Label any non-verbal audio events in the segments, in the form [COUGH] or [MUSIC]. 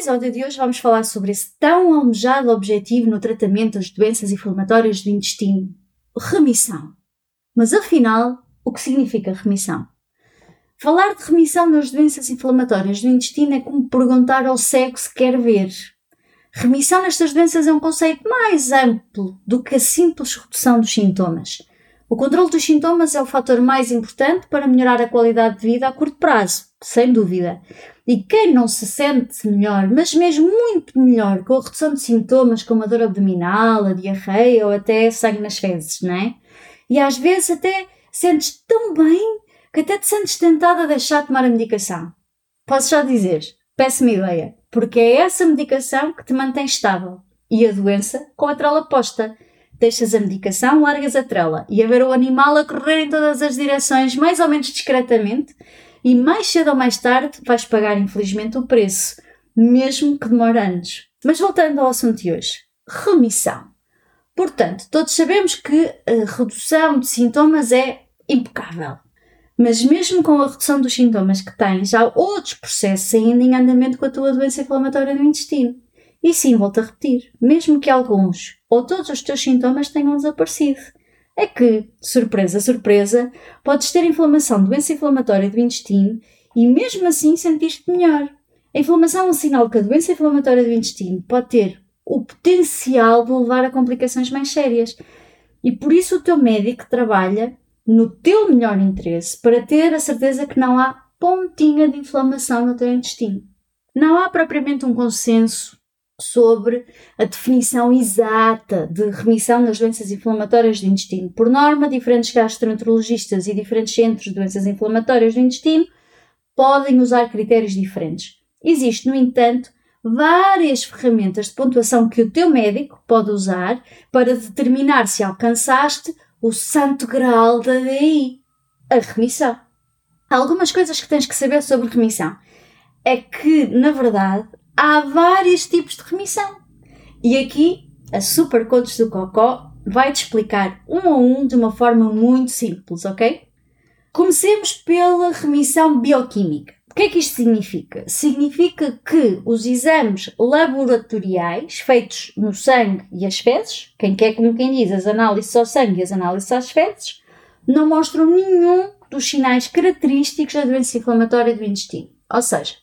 Episódio de hoje vamos falar sobre esse tão almejado objetivo no tratamento das doenças inflamatórias do intestino, remissão. Mas afinal, o que significa remissão? Falar de remissão nas doenças inflamatórias do intestino é como perguntar ao cego se quer ver. Remissão nestas doenças é um conceito mais amplo do que a simples redução dos sintomas. O controle dos sintomas é o fator mais importante para melhorar a qualidade de vida a curto prazo, sem dúvida. E quem não se sente melhor, mas mesmo muito melhor, com a redução de sintomas como a dor abdominal, a diarreia ou até sangue nas fezes, não é? E às vezes até sentes tão bem que até te sentes tentada a deixar de tomar a medicação. Posso já dizer, péssima ideia, porque é essa medicação que te mantém estável e a doença com a trela posta. Deixas a medicação, largas a trela e a ver o animal a correr em todas as direções, mais ou menos discretamente, e mais cedo ou mais tarde vais pagar, infelizmente, o preço, mesmo que demore anos. Mas voltando ao assunto de hoje: remissão. Portanto, todos sabemos que a redução de sintomas é impecável. Mas mesmo com a redução dos sintomas que tens, há outros processos ainda em andamento com a tua doença inflamatória do intestino. E sim, volto a repetir, mesmo que alguns ou todos os teus sintomas tenham desaparecido é que, surpresa, surpresa, podes ter inflamação, doença inflamatória do intestino e mesmo assim sentir-te melhor. A inflamação é um sinal que a doença inflamatória do intestino pode ter o potencial de levar a complicações mais sérias. E por isso o teu médico trabalha no teu melhor interesse para ter a certeza que não há pontinha de inflamação no teu intestino. Não há propriamente um consenso sobre a definição exata de remissão nas doenças inflamatórias do intestino. Por norma, diferentes gastroenterologistas e diferentes centros de doenças inflamatórias do intestino podem usar critérios diferentes. Existe, no entanto, várias ferramentas de pontuação que o teu médico pode usar para determinar se alcançaste o santo graal da DI, a remissão. Algumas coisas que tens que saber sobre remissão. É que, na verdade, há vários tipos de remissão. E aqui a Super Coach do Cocó vai-te explicar um a um de uma forma muito simples, ok? Comecemos pela remissão bioquímica. O que é que isto significa? Significa que os exames laboratoriais feitos no sangue e as fezes, quem quer como quem diz as análises ao sangue e as análises às fezes, não mostram nenhum dos sinais característicos da doença inflamatória do intestino. Ou seja,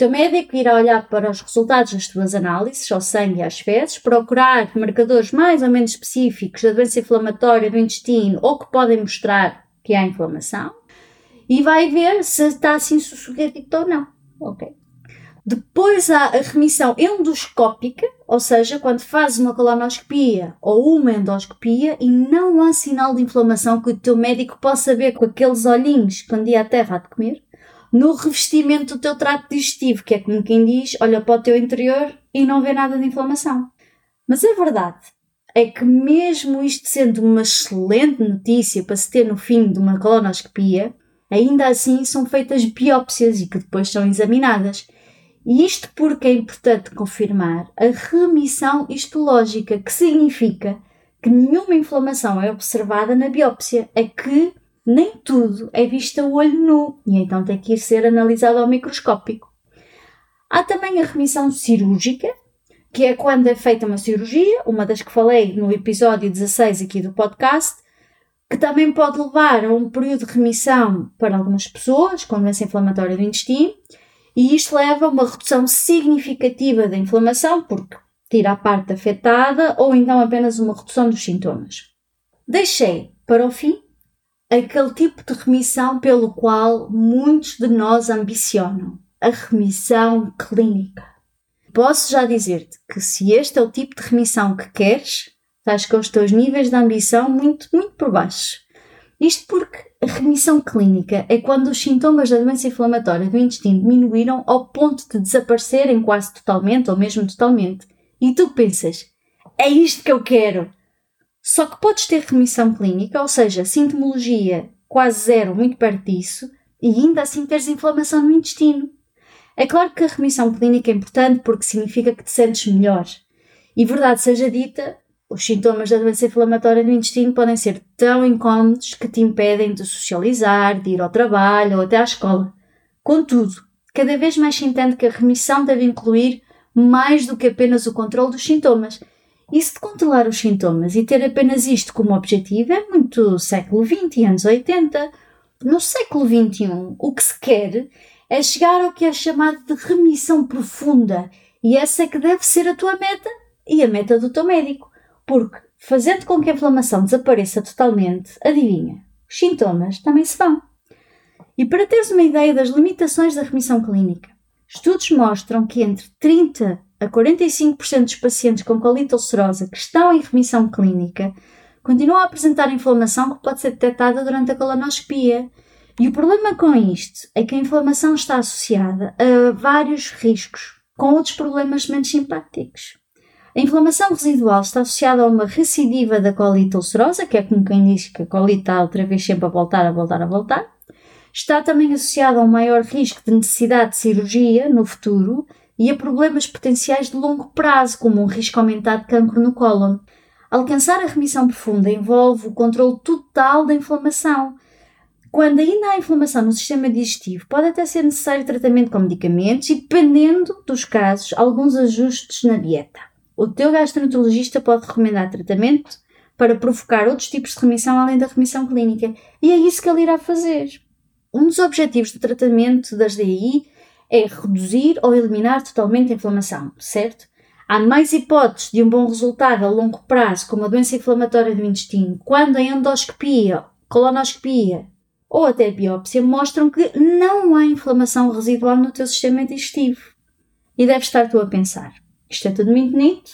teu médico irá olhar para os resultados das tuas análises ao sangue e às fezes, procurar marcadores mais ou menos específicos da doença inflamatória do intestino ou que podem mostrar que há inflamação e vai ver se está assim sussurradito ou não. Ok. Depois há a remissão endoscópica, ou seja, quando fazes uma colonoscopia ou uma endoscopia e não há sinal de inflamação que o teu médico possa ver com aqueles olhinhos quando ia à terra a de comer no revestimento do teu trato digestivo, que é como quem diz, olha para o teu interior e não vê nada de inflamação. Mas a verdade é que mesmo isto sendo uma excelente notícia para se ter no fim de uma colonoscopia, ainda assim são feitas biópsias e que depois são examinadas. E isto porque é importante confirmar a remissão histológica, que significa que nenhuma inflamação é observada na biópsia, é que nem tudo é visto a olho nu e então tem que ser analisado ao microscópico. Há também a remissão cirúrgica, que é quando é feita uma cirurgia, uma das que falei no episódio 16 aqui do podcast, que também pode levar a um período de remissão para algumas pessoas com doença inflamatória do intestino, e isto leva a uma redução significativa da inflamação, porque tira a parte afetada, ou então apenas uma redução dos sintomas. Deixei para o fim aquele tipo de remissão pelo qual muitos de nós ambicionam, a remissão clínica. Posso já dizer-te que se este é o tipo de remissão que queres, estás com os teus níveis de ambição muito, muito por baixo. Isto porque a remissão clínica é quando os sintomas da doença inflamatória do intestino diminuíram ao ponto de desaparecerem quase totalmente ou mesmo totalmente. E tu pensas, é isto que eu quero. Só que podes ter remissão clínica, ou seja, sintomologia quase zero, muito perto disso, e ainda assim teres inflamação no intestino. É claro que a remissão clínica é importante porque significa que te sentes melhor. E verdade seja dita, os sintomas da doença inflamatória do intestino podem ser tão incómodos que te impedem de socializar, de ir ao trabalho ou até à escola. Contudo, cada vez mais se entende que a remissão deve incluir mais do que apenas o controle dos sintomas. E se de controlar os sintomas e ter apenas isto como objetivo é muito século XX e anos 80. No século XXI, o que se quer é chegar ao que é chamado de remissão profunda, e essa é que deve ser a tua meta e a meta do teu médico. Porque, fazendo com que a inflamação desapareça totalmente, adivinha, os sintomas também se vão. E para teres uma ideia das limitações da remissão clínica, estudos mostram que entre 30 a 45% dos pacientes com colite ulcerosa que estão em remissão clínica continuam a apresentar inflamação que pode ser detectada durante a colonoscopia. E o problema com isto é que a inflamação está associada a vários riscos, com outros problemas menos simpáticos. A inflamação residual está associada a uma recidiva da colite ulcerosa, que é como quem diz que a colite está outra vez sempre a voltar, a voltar, a voltar. Está também associada a um maior risco de necessidade de cirurgia no futuro e a problemas potenciais de longo prazo, como um risco aumentado de cancro no cólon. Alcançar a remissão profunda envolve o controle total da inflamação. Quando ainda há inflamação no sistema digestivo, pode até ser necessário tratamento com medicamentos e, dependendo dos casos, alguns ajustes na dieta. O teu gastroenterologista pode recomendar tratamento para provocar outros tipos de remissão além da remissão clínica. E é isso que ele irá fazer. Um dos objetivos do tratamento das DI é reduzir ou eliminar totalmente a inflamação, certo? Há mais hipóteses de um bom resultado a longo prazo, como a doença inflamatória do intestino, quando a endoscopia, colonoscopia ou até biópsia mostram que não há inflamação residual no teu sistema digestivo. E deve estar tu a pensar: isto é tudo muito bonito,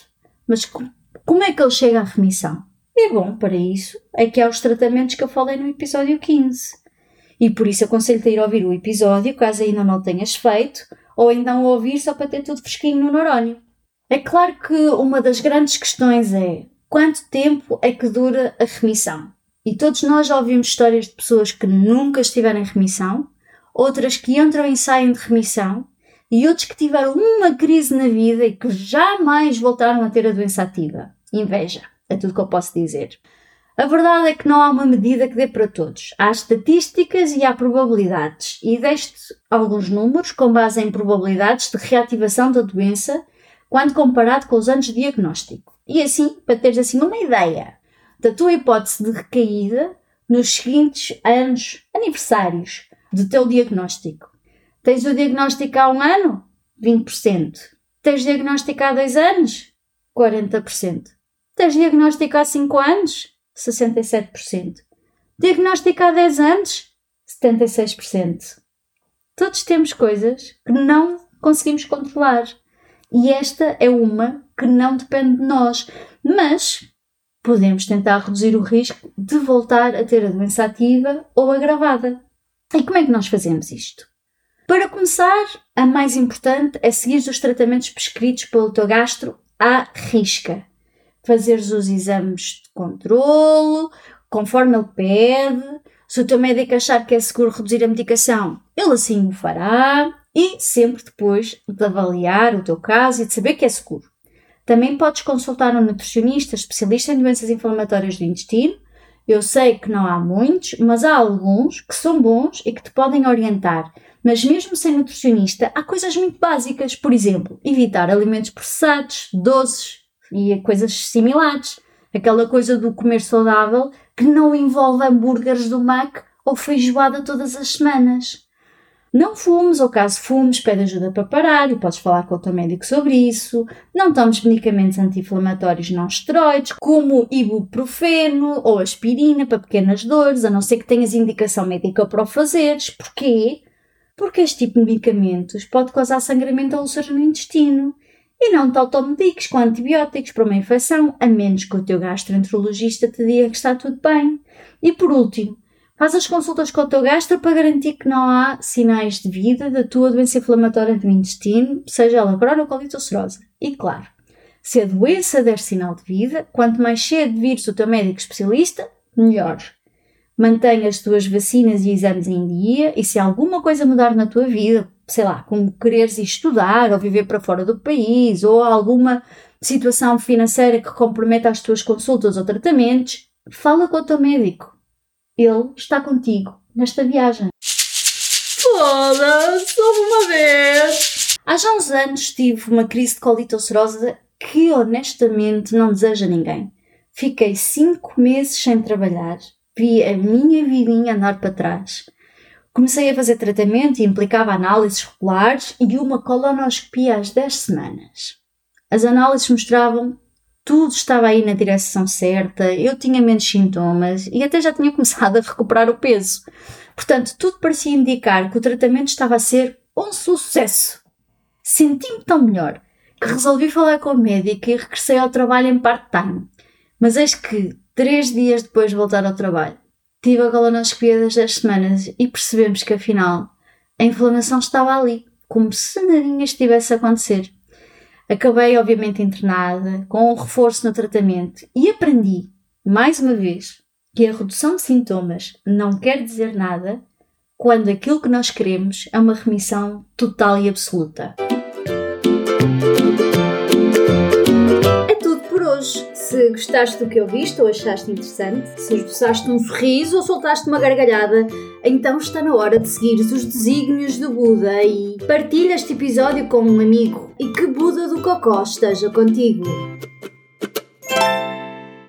mas como é que ele chega à remissão? E bom, para isso é que há os tratamentos que eu falei no episódio 15. E por isso aconselho-te a ir ouvir o episódio, caso ainda não o tenhas feito, ou então ouvir só para ter tudo fresquinho no neurónio. É claro que uma das grandes questões é quanto tempo é que dura a remissão? E todos nós já ouvimos histórias de pessoas que nunca estiveram em remissão, outras que entram e saem de remissão, e outros que tiveram uma crise na vida e que jamais voltaram a ter a doença ativa. Inveja, é tudo que eu posso dizer. A verdade é que não há uma medida que dê para todos. Há estatísticas e há probabilidades. E deste alguns números com base em probabilidades de reativação da doença quando comparado com os anos de diagnóstico. E assim, para teres assim uma ideia da tua hipótese de recaída nos seguintes anos aniversários do teu diagnóstico. Tens o diagnóstico há um ano? 20%. Tens diagnóstico há dois anos? 40%. Tens diagnóstico há 5 anos? 67%. Diagnóstico há 10 anos? 76%. Todos temos coisas que não conseguimos controlar. E esta é uma que não depende de nós. Mas podemos tentar reduzir o risco de voltar a ter a doença ativa ou agravada. E como é que nós fazemos isto? Para começar, a mais importante é seguir os tratamentos prescritos pelo teu gastro à risca. Fazeres os exames de controlo, conforme ele pede. Se o teu médico achar que é seguro reduzir a medicação, ele assim o fará. E sempre depois de avaliar o teu caso e de saber que é seguro. Também podes consultar um nutricionista especialista em doenças inflamatórias do intestino. Eu sei que não há muitos, mas há alguns que são bons e que te podem orientar mas mesmo sem nutricionista, há coisas muito básicas. Por exemplo, evitar alimentos processados, doces e coisas similares. Aquela coisa do comer saudável que não envolve hambúrgueres do Mac ou feijoada todas as semanas. Não fumes, ou caso fumes, pede ajuda para parar e podes falar com o teu médico sobre isso. Não tomes medicamentos anti-inflamatórios não esteroides, como ibuprofeno ou aspirina para pequenas dores, a não ser que tenhas indicação médica para o fazeres. Porquê? porque este tipo de medicamentos pode causar sangramento ou úlceras no intestino. E não te automediques com antibióticos para uma infecção, a menos que o teu gastroenterologista te diga que está tudo bem. E por último, Faz as consultas com o teu gastro para garantir que não há sinais de vida da tua doença inflamatória do intestino, seja ela crónica ou ulcerosa. E claro, se a doença der sinal de vida, quanto mais cedo vires o teu médico especialista, melhor. Mantenha as tuas vacinas e exames em dia e se alguma coisa mudar na tua vida, sei lá, como quereres estudar ou viver para fora do país ou alguma situação financeira que comprometa as tuas consultas ou tratamentos, fala com o teu médico. Ele está contigo nesta viagem. Foda-se, uma vez! Há já uns anos tive uma crise de colite ulcerosa que honestamente não deseja ninguém. Fiquei cinco meses sem trabalhar, vi a minha vidinha andar para trás. Comecei a fazer tratamento e implicava análises regulares e uma colonoscopia às 10 semanas. As análises mostravam tudo estava aí na direção certa, eu tinha menos sintomas e até já tinha [LAUGHS] começado a recuperar o peso. Portanto, tudo parecia indicar que o tratamento estava a ser um sucesso. Senti-me tão melhor que resolvi falar com a médica e regressei ao trabalho em part-time. Mas eis que, três dias depois de voltar ao trabalho, tive a colonoscopia das 10 semanas e percebemos que afinal a inflamação estava ali, como se nadinha estivesse a acontecer. Acabei, obviamente, internada, com um reforço no tratamento e aprendi, mais uma vez, que a redução de sintomas não quer dizer nada quando aquilo que nós queremos é uma remissão total e absoluta. É tudo por hoje. Se gostaste do que ouviste ou achaste interessante, se esboçaste um sorriso ou soltaste uma gargalhada, então está na hora de seguir os desígnios do Buda e partilha este episódio com um amigo e que Buda do Cocó esteja contigo.